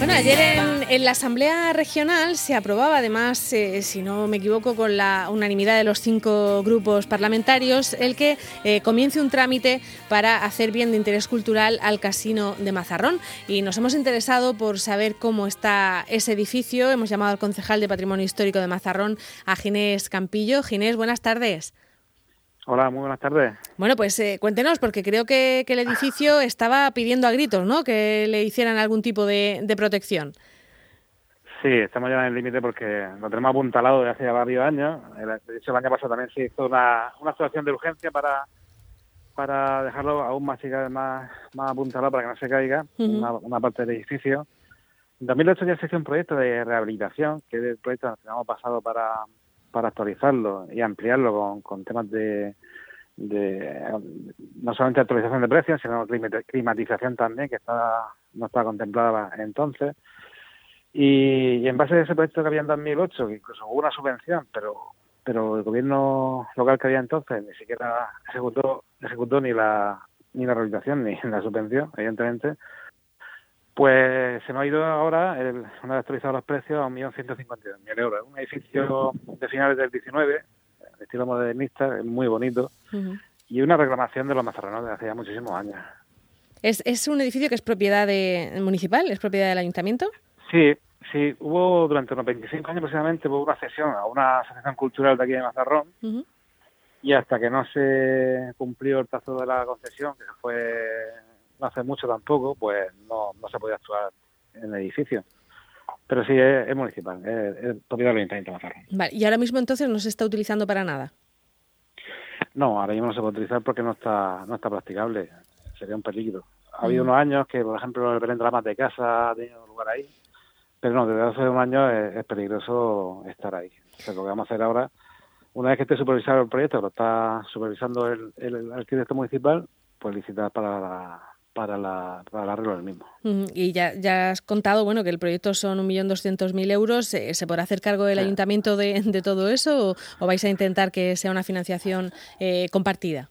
Bueno, ayer en, la Asamblea Regional se aprobaba, además, eh, si no me equivoco, con la unanimidad de los cinco grupos parlamentarios, el que eh, comience un trámite para hacer bien de interés cultural al Casino de Mazarrón. Y nos hemos interesado por saber cómo está ese edificio. Hemos llamado al concejal de Patrimonio Histórico de Mazarrón, a Ginés Campillo. Ginés, buenas tardes. Hola, muy buenas tardes. Bueno, pues eh, cuéntenos, porque creo que, el edificio estaba pidiendo a gritos, ¿no? Que le hicieran algún tipo de, protección. Sí, estamos ya en el límite porque lo tenemos apuntalado desde hace varios años. De hecho, el año pasado también se hizo una, una situación de urgencia para, para dejarlo aún más, más, más apuntalado para que no se caiga una, parte del edificio. En 2008 ya se hizo un proyecto de rehabilitación, que es el proyecto que hemos pasado para, para actualizarlo y ampliarlo con, temas de, no solamente actualización de precios, sino climatización también, que está, no estaba contemplada entonces. Y, en base a ese proyecto que había en 2008, que incluso hubo una subvención, pero pero el gobierno local que había entonces ni siquiera ejecutó, ejecutó ni la ni la rehabilitación ni la subvención, evidentemente, pues se me ha ido ahora, el, una vez actualizado los precios, a 1.152.000 euros. Un edificio de finales del 19, de estilo modernista, muy bonito, y una reclamación de los mazarranos de hace ya muchísimos años. ¿Es, ¿Es un edificio que es propiedad de, municipal? ¿Es propiedad del ayuntamiento? Sí, sí. Hubo durante unos 25 años aproximadamente hubo una cesión a una asociación cultural de aquí de Mazarrón, y hasta que no se cumplió el plazo de la concesión, que fue no hace mucho tampoco, pues no, no se podía actuar en el edificio. Pero sí, es, municipal, es, propiedad del Ayuntamiento de Mazarrón. Vale, ¿y ahora mismo entonces no se está utilizando para nada? No, ahora mismo no se puede utilizar porque no está no está practicable. Sería un peligro. Ha habido unos años que, por ejemplo, el Belén de la de Casa ha tenido lugar ahí, pero no, desde hace unos años es, peligroso estar ahí. O sea, lo que vamos a hacer ahora, una vez que esté supervisado el proyecto, lo está supervisando el, el, el arquitecto municipal, pues licitar para la, para, la, para el arreglo del mismo. Y ya, ya has contado bueno que el proyecto son 1.200.000 euros. ¿Se podrá hacer cargo el ayuntamiento de, de, todo eso o, vais a intentar que sea una financiación eh, compartida?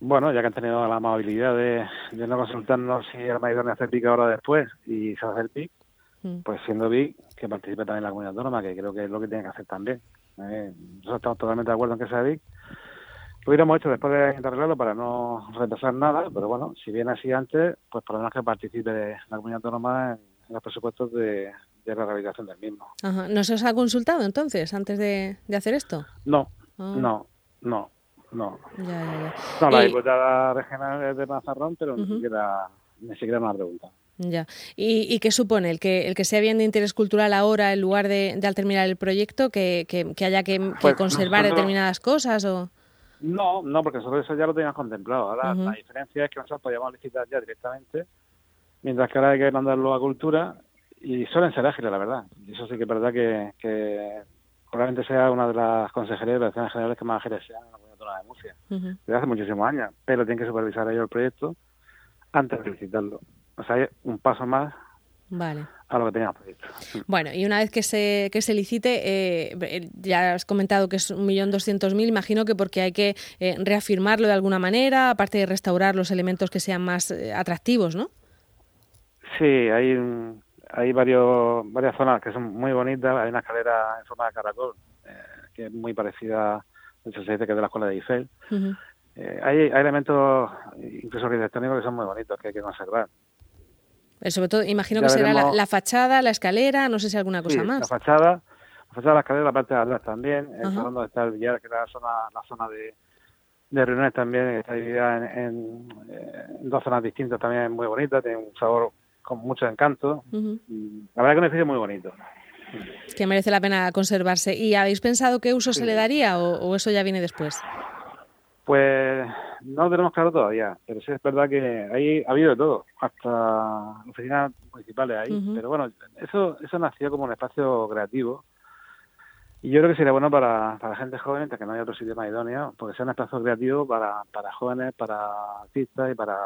Bueno, ya que han tenido la amabilidad de, no consultarnos si era idóneo hacer PIC ahora después y se a hacer PIC, pues siendo PIC, que participe también la comunidad autónoma, que creo que es lo que tiene que hacer también. Eh, nosotros estamos totalmente de acuerdo en que sea PIC lo hubiéramos hecho después de arreglarlo para no retrasar nada, pero bueno, si viene así antes, pues por lo menos que participe la comunidad autónoma en, los presupuestos de, la rehabilitación del mismo. ¿No se os ha consultado entonces antes de, hacer esto? No, ah. no, no, no. No, la diputada regional es de Mazarrón, pero ni siquiera ni siquiera me ha preguntado. Ya. ¿Y, qué supone el que el que sea bien de interés cultural ahora en lugar de, al terminar el proyecto que, que, haya que, pues conservar determinadas cosas o no, no, porque nosotros eso ya lo teníamos contemplado. Ahora la diferencia es que nosotros podíamos licitar ya directamente, mientras que ahora hay que mandarlo a cultura y suelen ser ágiles, la verdad. Y eso sí que es verdad que, probablemente sea una de las consejerías de relaciones generales que más ágiles sean en la comunidad de Murcia. Desde hace muchísimos años, pero tienen que supervisar ellos el proyecto antes de licitarlo. O sea, hay un paso más Vale. A lo que teníamos previsto. Bueno, y una vez que se, que se licite, eh, ya has comentado que es 1.200.000, imagino que porque hay que eh, reafirmarlo de alguna manera, aparte de restaurar los elementos que sean más eh, atractivos, ¿no? Sí, hay, hay varios, varias zonas que son muy bonitas. Hay una escalera en forma de caracol, que es muy parecida, de hecho se dice que es de la escuela de Eiffel. hay, hay elementos, incluso arquitectónicos, que son muy bonitos, que hay que conservar. Eh, sobre todo, imagino que será la, fachada, la escalera, no sé si alguna cosa más. La fachada, la fachada, la escalera, la parte de atrás también, donde está el billar, que es la zona, la zona de, de reuniones también, está dividida en, dos zonas distintas, también muy bonita, tiene un sabor con mucho encanto. La verdad que es un edificio muy bonito. Que merece la pena conservarse. ¿Y habéis pensado qué uso se le daría o eso ya viene después? Pues no lo tenemos claro todavía, pero sí es verdad que ahí ha habido de todo, hasta oficinas municipales ahí. Pero bueno, eso eso nació como un espacio creativo y yo creo que sería bueno para, para gente joven, que no hay otro sitio más idóneo, porque sea un espacio creativo para, para jóvenes, para artistas y para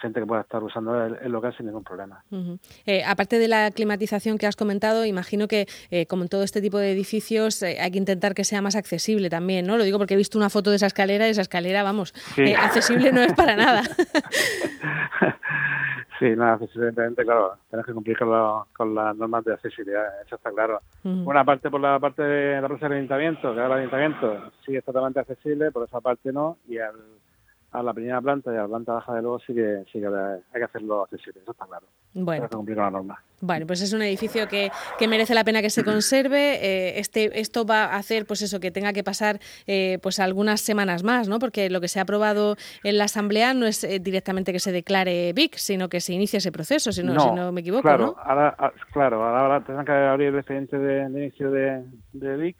gente que pueda estar usando el, local sin ningún problema. Eh, aparte de la climatización que has comentado, imagino que eh, como en todo este tipo de edificios eh, hay que intentar que sea más accesible también, ¿no? Lo digo porque he visto una foto de esa escalera y esa escalera, vamos, accesible no es para nada. sí, nada, evidentemente, claro, tienes que cumplir con, las normas de accesibilidad, eso está claro. Una parte por la parte de la plaza del ayuntamiento, que el ayuntamiento sí es totalmente accesible, por esa parte no, y al a la primera planta y a la planta baja de luego sí que, sí que hay que hacerlo accesible, eso está claro. Bueno. cumplir la norma. Bueno, pues es un edificio que, que merece la pena que se conserve. Eh, este, esto va a hacer, pues eso, que tenga que pasar eh, pues algunas semanas más, ¿no? Porque lo que se ha aprobado en la Asamblea no es eh, directamente que se declare BIC, sino que se inicie ese proceso, si no, si no me equivoco, claro, Ahora, ah, claro, ahora tendrán que abrir el expediente de, inicio de, de BIC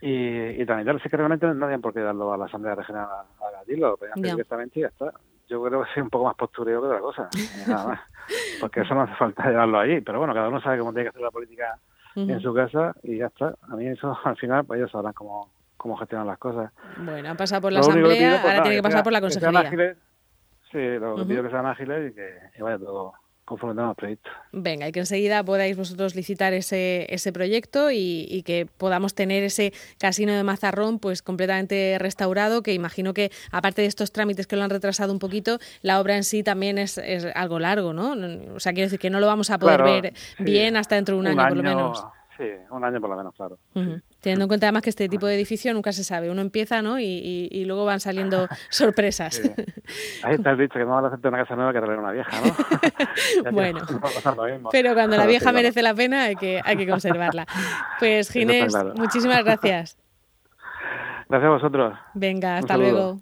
y, y tramitarlo. Sí que realmente no tienen por qué darlo a la Asamblea Regional a, lo directamente y ya está. Yo creo que es un poco más postureo que otra cosa, nada más. Porque eso no hace falta llevarlo allí, pero bueno, cada uno sabe cómo tiene que hacer la política en su casa y ya está. A mí eso al final, pues ellos sabrán cómo, cómo gestionan las cosas. Bueno, han pasado por la Asamblea, ahora tiene que pasar por la Consejería. sí, lo que pido que sean ágiles y que vaya todo conforme proyecto. Venga, y que enseguida podáis vosotros licitar ese, ese proyecto y, que podamos tener ese casino de Mazarrón pues completamente restaurado, que imagino que aparte de estos trámites que lo han retrasado un poquito, la obra en sí también es, es algo largo, ¿no? O sea, quiero decir que no lo vamos a poder ver bien hasta dentro de un, año, por lo menos. Sí, un año por lo menos, claro. Teniendo en cuenta además que este tipo de edificio nunca se sabe. Uno empieza, ¿no? Y, y, luego van saliendo sorpresas. Ahí está el dicho que no vale hacerte una casa nueva que traer una vieja, ¿no? bueno, pero cuando la vieja merece la pena hay que, hay que conservarla. Pues Ginés, muchísimas gracias. Gracias a vosotros. Venga, hasta luego.